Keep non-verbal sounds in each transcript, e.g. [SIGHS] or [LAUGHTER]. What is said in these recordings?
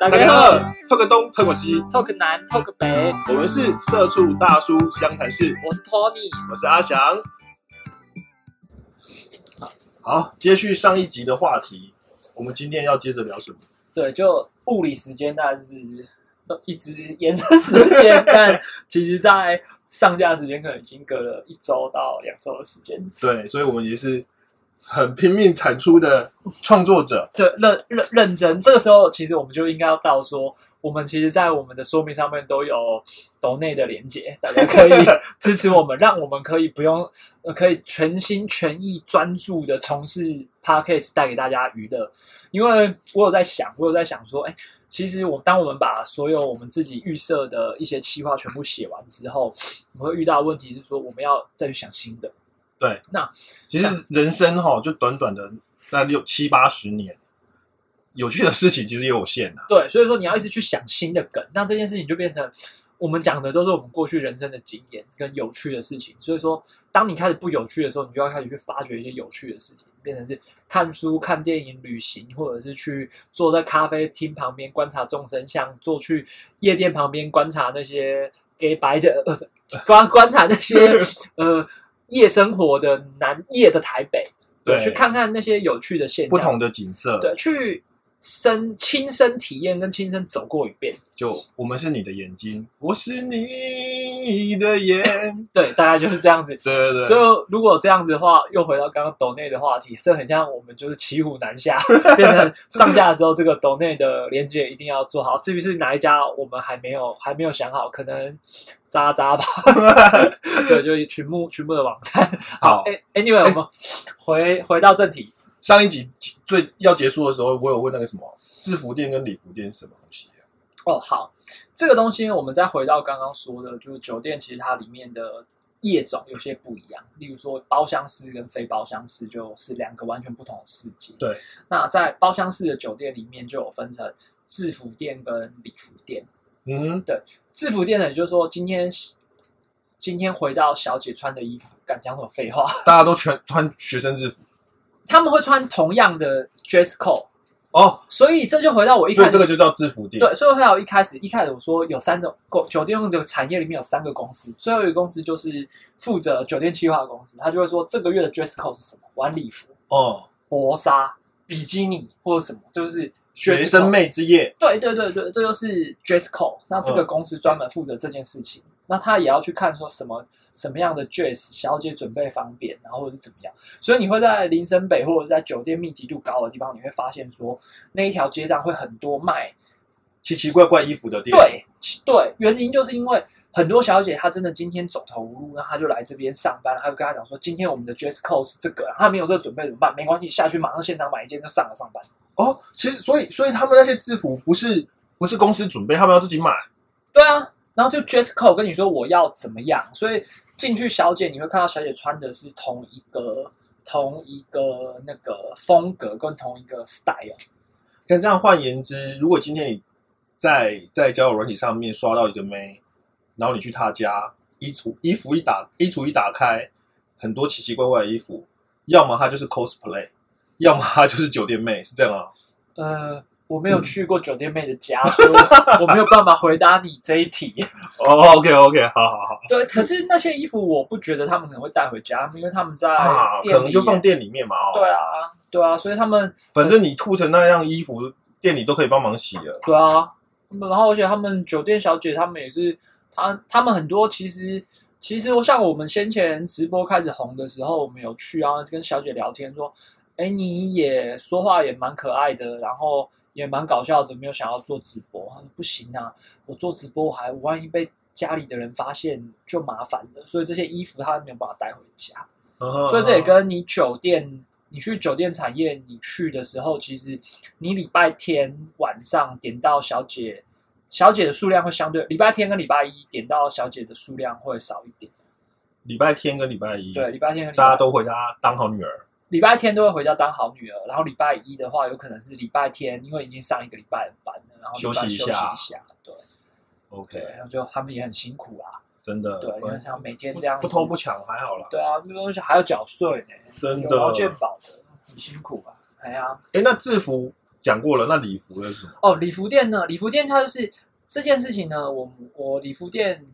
大大家好，talk 东，talk 西，，talk 南，talk 北，我们是社畜大叔湘潭市，我是 Tony。我是阿翔。好，接续上一集的话题，我们今天要接着聊什么？对，就物理时间当然是呃 [LAUGHS] 一直延的时间，[LAUGHS] 但其实在上架时间可能已经隔了一周到两周的时间。对，所以我们也是很拼命产出的创作者。对，认认认真，这个时候其实我们就应该要到说，我们其实，在我们的说明上面都有抖内的连接，[LAUGHS] 大家可以支持我们，让我们可以不用，呃，可以全心全意专注的从事 podcast 带给大家娱乐。因为我有在想，我有在想说，哎，其实我当我们把所有我们自己预设的一些企划全部写完之后，我们会遇到问题是说，我们要再去想新的。对，那其实人生哈，就短短的那六七八十年，有趣的事情其实也有限啊。对，所以说你要一直去想新的梗，那这件事情就变成我们讲的都是我们过去人生的经验跟有趣的事情。所以说，当你开始不有趣的时候，你就要开始去发掘一些有趣的事情，变成是看书、看电影、旅行，或者是去坐在咖啡厅旁边观察众生相，坐去夜店旁边观察那些 gay 白的，[LAUGHS] 呃，观观察那些 [LAUGHS] 呃夜生活的南夜的台北，对去看看那些有趣的现象，不同的景色，对，去身亲身体验跟亲身走过一遍，就我们是你的眼睛，我是你的眼，[LAUGHS] 对，大概就是这样子。对对对，所以如果这样子的话，又回到刚刚抖内的话题，这很像我们就是骑虎难下，[LAUGHS] 变成上架的时候，这个抖内的连接一定要做好。至于是哪一家，我们还没有还没有想好，可能渣渣吧。[LAUGHS] 对，就是群幕群幕的网站。好哎，anyway，我们回回到正题。上一集最要结束的时候，我有问那个什么制服店跟礼服店是什么东西、啊？哦，好，这个东西我们再回到刚刚说的，就是酒店其实它里面的业种有些不一样，例如说包厢式跟非包厢式就是两个完全不同的世界。对，那在包厢式的酒店里面就有分成制服店跟礼服店。嗯对，制服店呢，也就是说今天今天回到小姐穿的衣服，敢讲什么废话？[LAUGHS] 大家都全穿学生制服他们会穿同样的 dress code，哦，所以这就回到我一开始这个就叫制服店。对，所以还有一开始一开始我说有三种公酒店的产业里面有三个公司，最后一个公司就是负责酒店计划的公司，他就会说这个月的 dress code 是什么，晚礼服、哦，薄纱、比基尼或者什么，就是学 dress 生妹之夜。对对对对，这就是 dress code。那这个嗯公司专门负责这件事情，那他也要去看说什么什么样的 dress 小姐准备方便，然后或者是怎么样。所以你会在林森北或者在酒店密集度高的地方，你会发现说那一条街上会很多卖奇奇怪怪衣服的店，，对对，原因就是因为很多小姐她真的今天走投无路，然后她就来这边上班，她就跟她讲说，今天我们的 dress code 是这个，她没有这个准备怎么办？没关系，下去马上现场买一件就上了上班。哦，其实所以所以他们那些制服不是不是公司准备，他们要自己买。对啊，然后就 dress code 跟你说我要怎么样，所以进去小姐你会看到小姐穿的是同一个同一个那个风格跟同一个 style。但这样换言之，如果今天你在在交友软体上面刷到一个妹，然后你去她家，衣橱衣服一打衣橱一打开，很多奇奇怪怪的衣服，要么她就是 cosplay，要么她就是酒店妹，是这样啊？呃，我没有去过酒店妹的家，所以我没有办法回答你这一题。[LAUGHS] 哦，OK OK，好好好对，可是那些衣服我不觉得他们可能会带回家，因为他们在可能就放店里面嘛哦。对啊，对啊，所以他们反正你吐成那样衣服，店里都可以帮忙洗了。对啊，然后而且他们酒店小姐他们也是，他他们很多其实其实我像我们先前直播开始红的时候，我们有去啊跟小姐聊天说，哎，你也说话也蛮可爱的，然后也蛮搞笑的，没有想要做直播。他说不行啊，我做直播还万一被家里的人发现就麻烦了，所以这些衣服他没有办法带回家。所所以这也跟你酒店，你去酒店产业，你去的时候，其实你礼拜天晚上点到小姐，小姐的数量会相对礼拜天跟礼拜一点到小姐的数量会少一点。礼拜天跟礼拜一，对，礼拜天跟礼拜大家都回家当好女儿。礼拜天都会回家当好女儿，然后礼拜一的话，有可能是礼拜天，因为已经上一个礼拜的班了，然后休息一休息下一下，对 OK，对，然后就他们也很辛苦啊，真的，对，不你看像每天这样子不偷不抢还好啦，对啊，那东西还要缴税呢，真的劳的健保的，辛苦啊。哎呀，哎，那制服讲过了，那礼服的是什么？哦，礼服店呢？礼服店它就是这件事情呢，我我礼服店。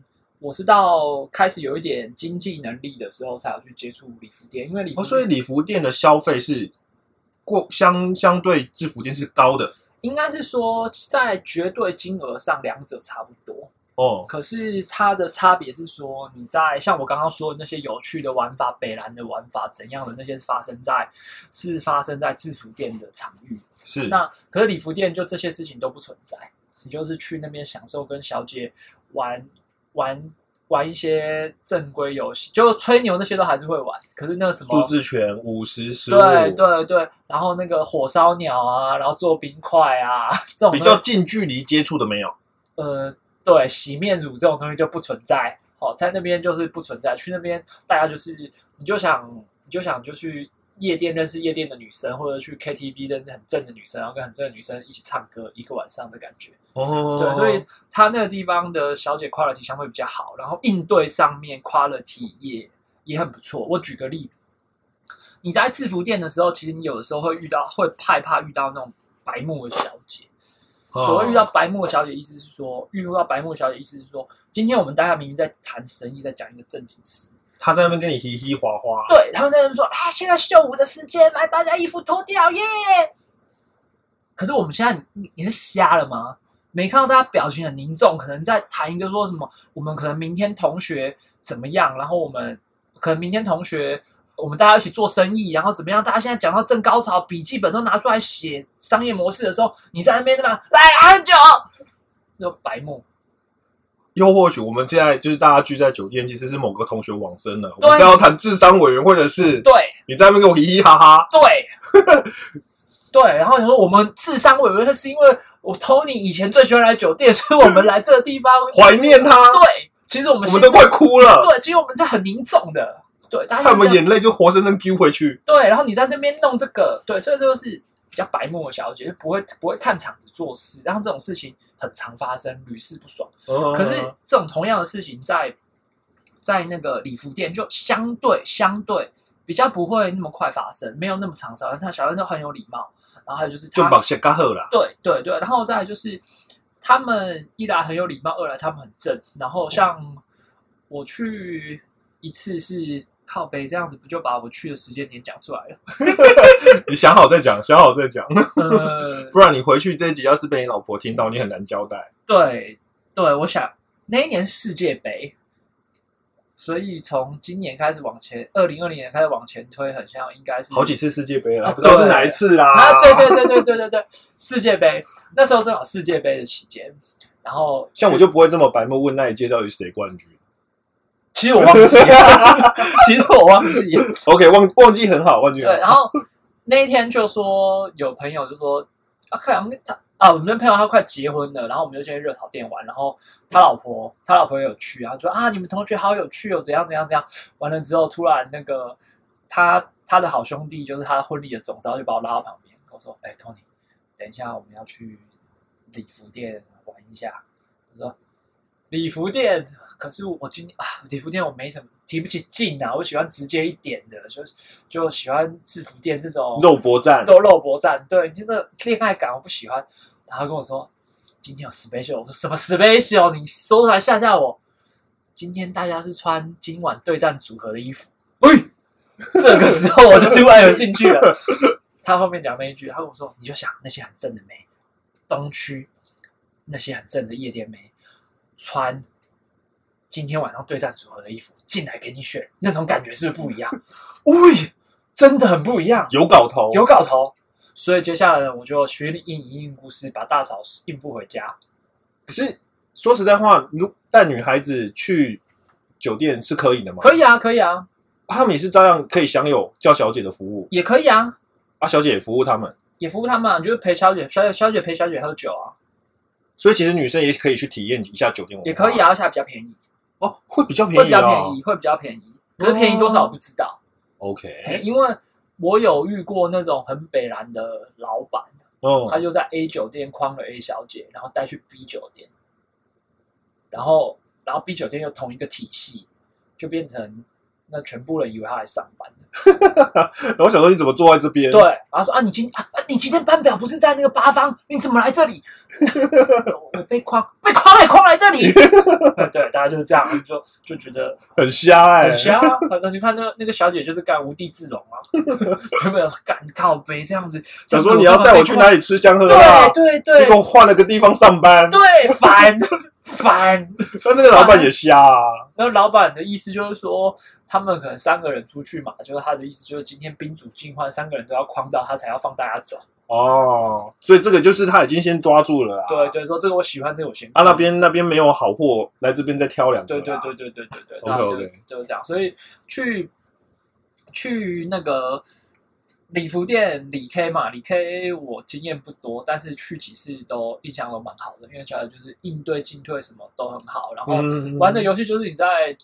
我是到开始有一点经济能力的时候，才有去接触礼服店，因为礼服、哦，所以礼服店的消费是过相相对制服店是高的，应该是说在绝对金额上两者差不多。哦，可是它的差别是说，你在像我刚刚说的那些有趣的玩法、北兰的玩法怎样的那些，是发生在是发生在制服店的场域。是那可是礼服店就这些事情都不存在，你就是去那边享受跟小姐玩玩玩一些正规游戏，就吹牛那些都还是会玩。可是那个什么数字拳、五十、十五，对对对，然后那个火烧鸟啊，然后做冰块啊，[LAUGHS] 这种比较近距离接触的没有。呃，对，洗面乳这种东西就不存在。好、在那边就是不存在。去那边，大家就是你就想你就想就去夜店认识夜店的女生，或者去 KTV 认识很正的女生，然后跟很正的女生一起唱歌一个晚上的感觉。哦，对，所以他那个地方的小姐 quality 相对比较好，然后应对上面 quality 也也很不错。我举个例，你在制服店的时候，其实你有的时候会遇到，会害怕遇到那种白目的小姐。所谓遇到白目的小姐，意思是说，遇到白目小姐，意思是说，今天我们大家明明在谈生意，在讲一个正经事，他在那边跟你嘻嘻哗哗，对，他们在那边说啊，现在秀舞的时间，来，大家衣服脱掉耶！可是我们现在，你你你是瞎了吗？没看到大家表情很凝重，可能在谈一个说什么，我们可能明天同学怎么样，然后我们可能明天同学，我们大家一起做生意，然后怎么样？大家现在讲到正高潮，笔记本都拿出来写商业模式的时候，你在那边对吧？来喝酒，就白目。又或许我们现在就是大家聚在酒店，其实是某个同学往生了，我对。们在要谈智商委员会的事，对。你在那边跟我嘻嘻哈哈，对。[LAUGHS] 对，然后你说我们智商委员会是因为我 Tony 以前最喜欢来酒店，所以我们来这个地方。怀念他，对，其实我们我们都快哭了，对，其实我们是很凝重的，对，大家看我们眼泪就活生生丢回去。对，然后你在那边弄这个，对，所以这就是比较白目的小姐，就不会不会看场子做事，然后这种事情很常发生，屡试不爽。可是这种同样的事情在在那个礼服店就相对相对比较不会那么快发生，没有那么长烧，他小人都很有礼貌，然后还有就是他就把写嘎赫啦，对对对，然后再来就是他们一来很有礼貌，二来他们很正。然后像我去一次是靠背这样子，不就把我去的时间点讲出来了？[LAUGHS] 你想好再讲，想好再讲，呃，[LAUGHS] 不然你回去这一集要是被你老婆听到，你很难交代。对对，我想那一年世界杯，所以从今年开始往前，二零二零年开始往前推，很像应该是好几次世界杯了，啊不知道是哪一次啦。啊，对对对对对对对，世界杯那时候正好世界杯的期间，然后像我就不会这么白目问那一届到底谁冠军。其实我忘记了，[LAUGHS] 其实我忘记了。OK，忘忘记很好，忘记很好对，然后那一天就说有朋友就说啊，看他啊，我们的朋友他快结婚了，然后我们就先热炒店玩，然后他老婆他老婆也有去啊，说啊，你们同学好有趣哦，怎样怎样怎样。完了之后，突然那个他他的好兄弟就是他婚礼的总招，就把我拉到旁边跟我说，哎，Tony，等一下我们要去礼服店玩一下。我说礼服店，可是我今天啊，礼服店我没什么提不起劲啊，我喜欢直接一点的，就就喜欢制服店这种肉搏战，都肉搏战，对，这个恋爱感我不喜欢。然后跟我说今天有 special，我说什么 special？你说出来吓吓我。今天大家是穿今晚对战组合的衣服，喂，[LAUGHS] 这个时候我就突然有兴趣了。他后面讲那一句，他跟我说，你就想那些很正的妹，东区那些很正的夜店妹，穿今天晚上对战组合的衣服进来给你选，那种感觉是不是不一样？[LAUGHS] 喂，真的很不一样。有搞头，有搞头。所以接下来呢，我就学应应应故事，把大嫂应付回家。可是说实在话，如带女孩子去酒店是可以的吗？可以啊，可以啊，他们也是照样可以享有叫小姐的服务也可以啊，啊，小姐也服务他们，也服务他们、啊，你就是陪小姐，小姐小姐陪小姐喝酒啊，所以其实女生也可以去体验一下酒店文化，也可以啊，而且还比较便宜，哦，会比较便宜、哦，会比较便宜，会比较便宜。可是便宜多少我不知道，OK，因为我有遇过那种很北蓝的老板，哦，他就在 A 酒店诓了 A 小姐，然后带去 B 酒店，然后然后 B 酒店又同一个体系，就变成那全部人以为他来上班。[LAUGHS] 然后我想说你怎么坐在这边？对，然后说啊，你今啊啊，你今天班表不是在那个八方，你怎么来这里？[LAUGHS] 我被框，被框来框来这里。[LAUGHS] 对，大家就是这样，就就觉得很瞎哎、很瞎啊。反正你看那那个小姐就是干无地自容啊，原本干靠背这样子，想说你要带我去哪里？里吃香喝辣，对对对结果换了个地方上班。对，烦烦。[LAUGHS] 那那个老板也瞎啊，[LAUGHS] 那老板的意思就是说，他们可能三个人出去嘛，就是他的意思就是今天宾主尽欢，三个人都要框到他才要放大家走。哦，所以这个就是他已经先抓住了啦。对对，说这个我喜欢，这个我先啊，那边那边没有好货，来这边再挑两个。对对，对对对对对，OK，OK 就是这样，所以去去那个礼服店李 K 嘛，李 K 我经验不多，但是去几次都印象都蛮好的，因为觉得就是应对进退什么都很好，然后嗯玩的游戏就是你在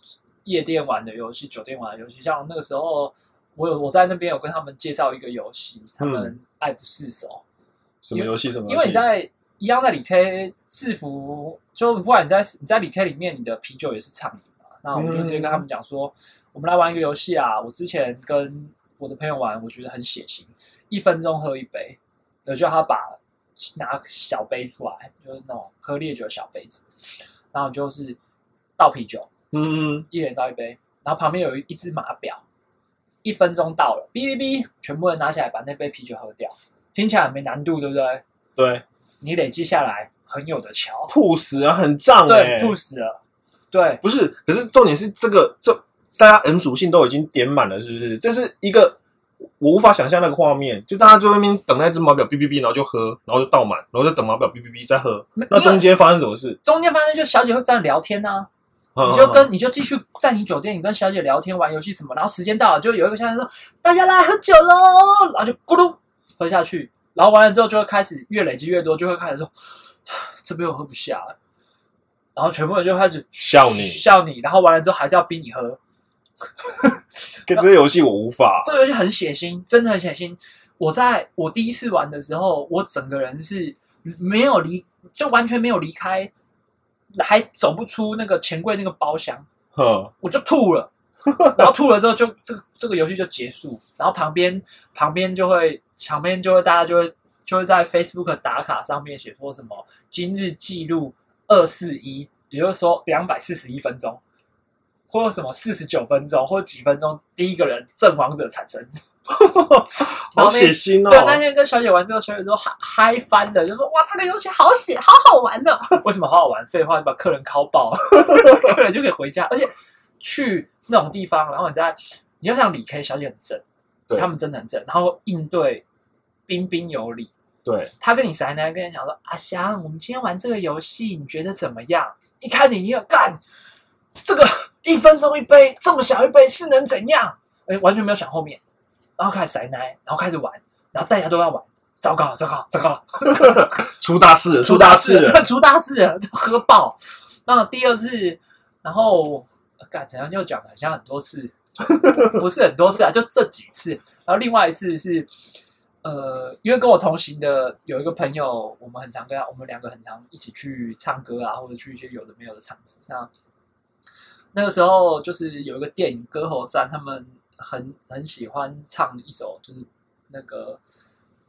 夜店玩的游戏、酒店玩的游戏，像那个时候我有我在那边有跟他们介绍一个游戏，他们爱不释手。什么游戏什么？因为你在一样在李 K 制服，就不管你在你在李 K 里面，你的啤酒也是畅饮嘛。那我就直接跟他们讲说，我们来玩一个游戏啊。我之前跟我的朋友玩，我觉得很血腥，一分钟喝一杯，我就叫他把拿小杯出来，就是那种喝烈酒的小杯子，然后就是倒啤酒，嗯，一人倒一杯，然后旁边有一一只码表，一分钟到了，哔哔哔，全部人拿起来把那杯啤酒喝掉，听起来很没难度，对不对？对，你累积下来很有的瞧，吐死啊，很胀哎、对，吐死了，对，不是，可是重点是这个这大家 N 属性都已经点满了，是不是？这是一个我无法想象那个画面，就大家在外面等那只码表哔哔哔，然后就喝，然后就倒满，然后再等码表哔哔哔再喝。那中间发生什么事？中间发生就小姐会在聊天啊，嗯你就跟你就继续在你酒店，你跟小姐聊天玩游戏什么，然后时间到了，就有一个小姐说大家来喝酒喽，然后就咕噜喝下去，然后完了之后就会开始越累积越多，就会开始说 [SIGHS] 这杯我喝不下了，然后全部人就开始笑你笑你，然后完了之后还是要逼你喝，[LAUGHS] 跟这个游戏我无法。这个游戏很血腥，真的很血腥。我在我第一次玩的时候，我整个人是没有离，就完全没有离开，还走不出那个钱柜那个包厢，哼，我就吐了。[LAUGHS] 然后吐了之后就，这个这个游戏就结束。然后旁边旁边就会旁边就会大家就会就会在 Facebook 打卡上面写说什么今日记录二四一，也就是说两百四十一分钟，或者什么四十九分钟或者几分钟，第一个人阵亡者产生。[LAUGHS] 好血腥哦对，那哦！天跟小姐玩之后，小姐说嗨嗨翻了，就说哇这个游戏好血，好好玩呢。[LAUGHS] 为什么好好玩？废话，你把客人敲爆，[LAUGHS] 客人就可以回家。而且去那种地方，然后你在你要想理 K 小姐很正，对他们真的很正，然后应对彬彬有礼。对，他跟你塞奶，跟你讲说阿翔，我们今天玩这个游戏，你觉得怎么样？一开始你要干这个一分钟一杯，这么小一杯是能怎样？哎，完全没有想后面，然后开始塞奶，然后开始玩，然后大家都要玩，糟糕了，糟糕了，糟糕了，[LAUGHS] 出大事了，出大事！出大事了，喝爆。那第二次，然后呃干怎样又讲了，好像很多次，[LAUGHS] 不是很多次啊，就这几次。然后另外一次是，呃，因为跟我同行的有一个朋友，我们很常跟他，我们两个很常一起去唱歌啊，或者去一些有的没有的场子。那那个时候就是有一个电影《歌喉战》，他们很很喜欢唱一首，就是那个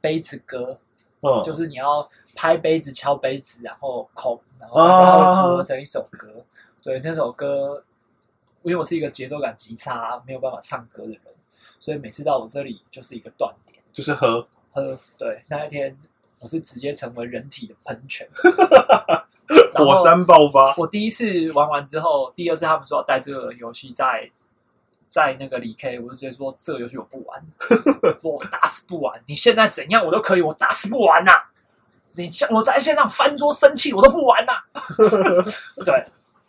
杯子歌，嗯，就是你要拍杯子、敲杯子，然后口，然后它会组合成一首歌。对，那首歌，因为我是一个节奏感极差、没有办法唱歌的人，所以每次到我这里就是一个断点。就是喝，喝，对，那一天我是直接成为人体的喷泉。[LAUGHS] [LAUGHS] 火山爆发，我第一次玩完之后，第二次他们说要带这个游戏在在那个里 K，我就直接说这个游戏我不玩，[LAUGHS] 说我打死不玩。你现在怎样我都可以，我打死不玩呐、你像我在线上翻桌生气，我都不玩呐、[LAUGHS] 对，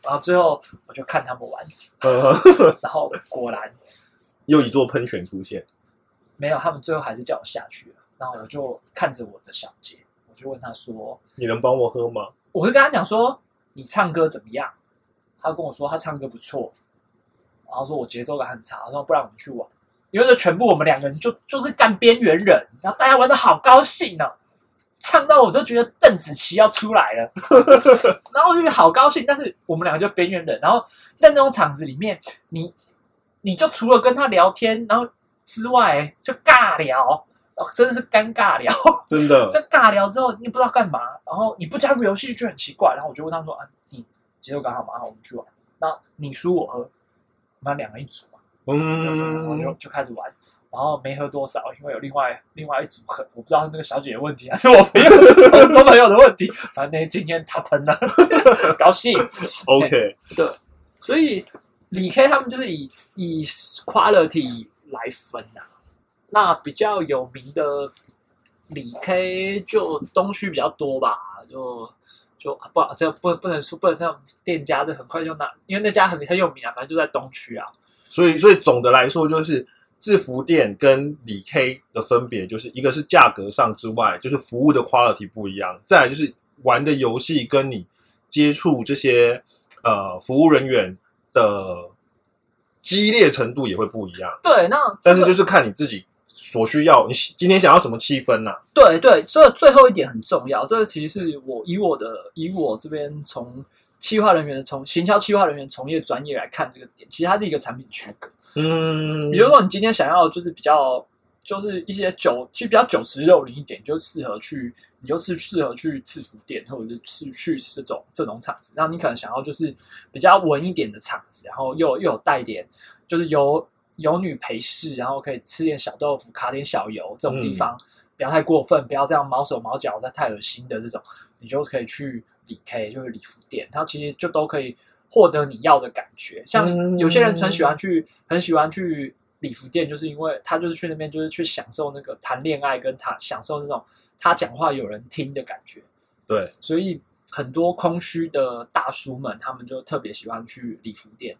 然后最后我就看他们玩，呃，然后果然又一座喷泉出现。没有，他们最后还是叫我下去了。然后我就看着我的小姐，我就问他说，你能帮我喝吗？我会跟他讲说你唱歌怎么样？他跟我说他唱歌不错，然后说我节奏感很差，他说不然我们去玩，因为这全部我们两个人就就是干边缘人，然后大家玩的好高兴哦，唱到我都觉得邓紫棋要出来了，[LAUGHS] 然后就觉得好高兴，但是我们两个就边缘人，然后在那种场子里面，你你就除了跟他聊天，然后之外就尬聊，哦，真的是尴尬聊。真的在尬聊之后，你不知道干嘛，然后你不加入游戏就很奇怪。然后我就问他们说：“啊，你节奏感好吗？好我们去玩。那你输我喝，我们两个一组嘛。然后就嗯，就开始玩。然后没喝多少，因为有另外另外一组喝，我不知道是那个小姐的问题还 [LAUGHS] 是我朋友同桌朋友的问题。反正今天他喷了，[LAUGHS] 高兴。OK，对所以李 K 他们就是以以 quality 来分啊。那比较有名的理 K 就东区比较多吧，就就不这不不能说不能让店家这很快就拿，因为那家很很有名啊，反正就在东区啊。所以所以总的来说，就是制服店跟理 K 的分别，就是一个是价格上之外，就是服务的 quality 不一样，再来就是玩的游戏跟你接触这些呃服务人员的激烈程度也会不一样。对，那这个但是就是看你自己所需要，你今天想要什么气氛呐、啊对对，这最后一点很重要。这个其实是我以我的以我这边从企划人员的从行销企划人员从业专业来看这个点，其实它是一个产品区隔。嗯，比如说你今天想要就是比较就是一些酒，其实比较酒池肉林一点，就适合去，你就是适合去制服店或者是去去这种这种场子。然后你可能想要就是比较文一点的场子，然后又又有带点就是有有女陪侍，然后可以吃点小豆腐，卡点小油这种地方，不要太过分，不要这样毛手毛脚，再太恶心的这种，你就可以去理 K，就是礼服店，它其实就都可以获得你要的感觉。像嗯有些人很喜欢去，很喜欢去礼服店，就是因为他就是去那边就是去享受那个谈恋爱，跟他享受那种他讲话有人听的感觉。对，所以很多空虚的大叔们，他们就特别喜欢去礼服店，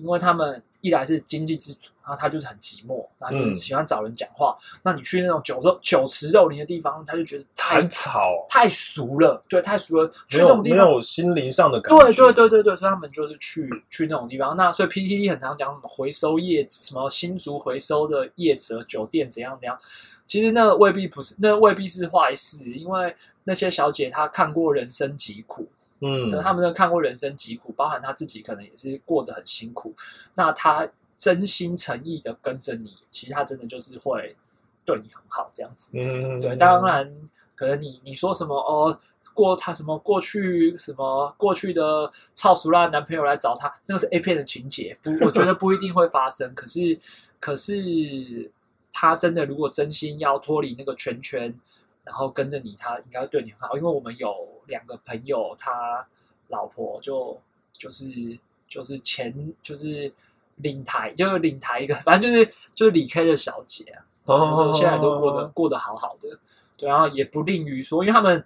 因为他们一来是经济支柱，然后他就是很寂寞，然后就是嗯喜欢找人讲话。那你去那种酒肉酒池肉林的地方，他就觉得太吵，太俗了，对，太俗了。去那种地方，有心灵上的感觉。对对对对对，所以他们就是去去那种地方。那所以 PTT 很常讲什么回收业，什么新竹回收的业者酒店怎样怎样。其实那未必不是，那未必是坏事，因为那些小姐她看过人生疾苦，嗯，他们都看过人生疾苦，包含他自己可能也是过得很辛苦。那他真心诚意的跟着你，其实他真的就是会对你很好这样子。嗯，对，当然可能你你说什么哦，过他什么过去什么过去的操熟辣男朋友来找他，那个是 A 片的情节，不，我觉得不一定会发生。[LAUGHS] 可是可是他真的如果真心要脱离那个圈圈，然后跟着你，他应该会对你很好。因为我们有两个朋友，他老婆就就是就是前就是领台，就是领台一个，反正就是就是李 K 的小姐啊。哦就是现在都过得过得好好的，对，然后也不吝于说，因为他们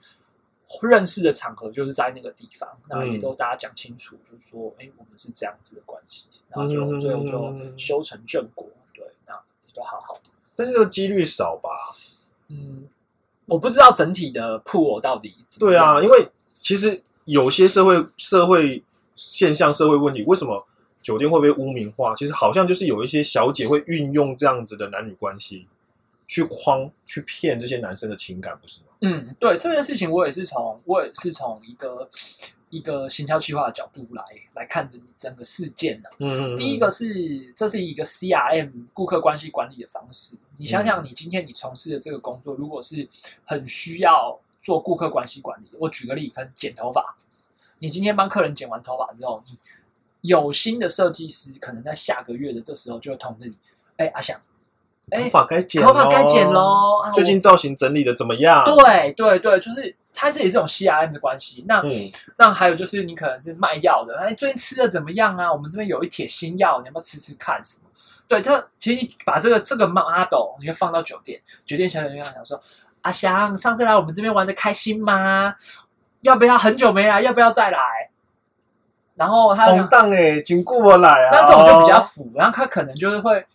认识的场合就是在那个地方，那也都大家讲清楚，就是说，哎，我们是这样子的关系，然后就嗯最后就修成正果，对，那也都好好的。但是这个几率少吧？嗯，我不知道整体的铺我到底怎么对样啊，因为其实有些社会社会现象、社会问题，为什么酒店会被污名化？其实好像就是有一些小姐会运用这样子的男女关系去框、去骗这些男生的情感，不是吗？嗯，对这件事情，我也是从我也是从一个一个行销计划的角度来来看整整个事件的、嗯，第一个是，这是一个 CRM 顾客关系管理的方式。你想想，你今天你从事的这个工作，如果是很需要做顾客关系管理的，我举个例，可能剪头发，你今天帮客人剪完头发之后，你有新的设计师可能在下个月的这时候就会通知你，哎，阿翔，哎头，发该剪，头发该剪。喽，啊最近造型整理的怎么样？我对对对，就是它是以这种 CRM 的关系。那嗯，那还有就是，你可能是卖药的，哎，最近吃的怎么样啊？我们这边有一帖新药，你要不要吃吃看？什么？对他，其实你把这个这个 model 你就放到酒店，酒店小姐就想说：“阿翔，上次来我们这边玩的开心吗？要不要很久没来？要不要再来？”然后他就红讲档哎，请过我来啊！那这种就比较腐，然后他可能就是会，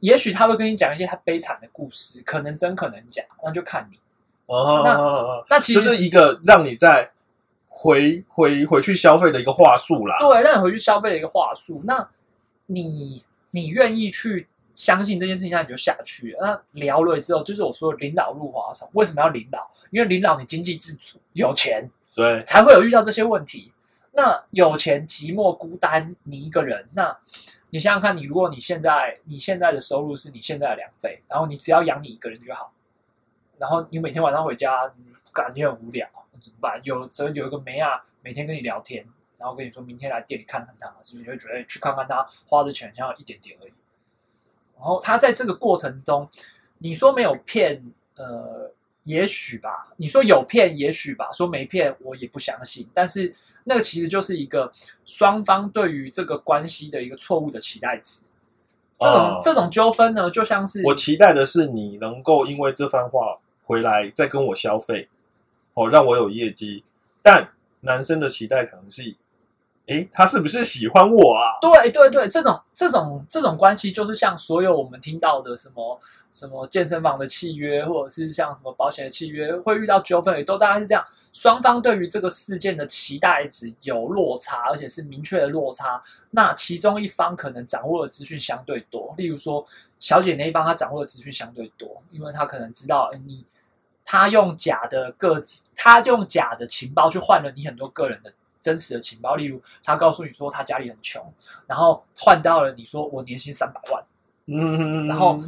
也许他会跟你讲一些他悲惨的故事，可能真可能假，那就看你。哦，那那那其实就是一个让你在回回回去消费的一个话术啦。对，让你回去消费的一个话术。那你你愿意去相信这件事情，那你就下去了。那聊了之后，就是我说领导入华丛。为什么要领导？因为领导你经济自主，有钱对，才会有遇到这些问题。那有钱寂寞孤单，你一个人，那你想想看，你如果你现在你现在的收入是你现在的两倍，然后你只要养你一个人就好，然后你每天晚上回家，你感觉很无聊，怎么办？有则有一个梅亚，每天跟你聊天，然后跟你说明天来店里看看他，是不是你会觉得、哎去看看他花的钱像一点点而已？然后他在这个过程中，你说没有骗，呃，也许吧；你说有骗，也许吧；说没骗，我也不相信。但是那个其实就是一个双方对于这个关系的一个错误的期待值。这种、哦这种纠纷呢，就像是我期待的是你能够因为这番话回来再跟我消费，哦，让我有业绩。但男生的期待可能是，诶，他是不是喜欢我啊？对对对，这种这种这种关系，就是像所有我们听到的什么什么健身房的契约，或者是像什么保险的契约，会遇到纠纷，也都大概是这样。双方对于这个事件的期待值有落差，而且是明确的落差。那其中一方可能掌握的资讯相对多，例如说小姐那一方，她掌握的资讯相对多，因为她可能知道，哎，你她用假的个子，他用假的情报去换了你很多个人的真实的情报，例如他告诉你说他家里很穷，然后换到了你说我年薪三百万，嗯，然后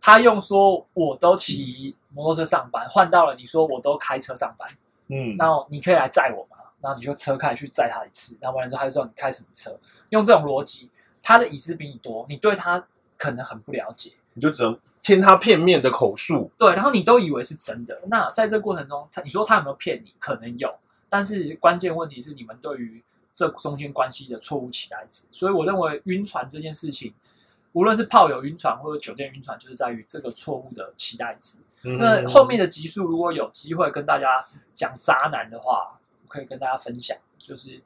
他用说我都骑摩托车上班，换到了你说我都开车上班，嗯，然后你可以来载我吗？然后你就车开去载他一次，然后完了之后他就说你开什么车？用这种逻辑，他的椅子比你多，你对他可能很不了解，你就只能听他片面的口述。对，然后你都以为是真的。那在这个过程中，他你说他有没有骗你？可能有，但是关键问题是你们对于这中间关系的错误期待值。所以我认为晕船这件事情，[LAUGHS] 无论是炮友晕船或者酒店晕船，就是在于这个错误的期待值。嗯那后面的集数如果有机会跟大家讲渣男的话，我可以跟大家分享，就是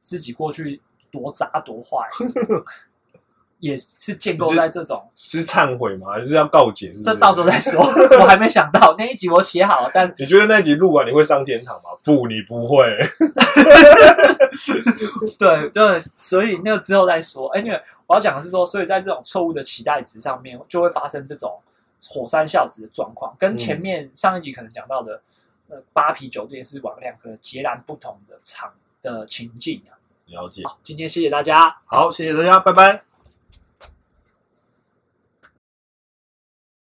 自己过去多渣多坏，[LAUGHS] 也是建构在这种。是忏悔吗？还是要告解？是是这到时候再说，[LAUGHS] 我还没想到那一集我写好了，但你觉得那一集录完你会上天堂吗？不，你不会。[LAUGHS] 对对，所以那个之后再说。哎，因为我要讲的是说，所以在这种错误的期待值上面，就会发生这种火山孝子的状况，跟前面上一集可能讲到的呃八啤酒店是往两个截然不同的场的情境啊。了解。好，今天谢谢大家。好，谢谢大家，拜拜。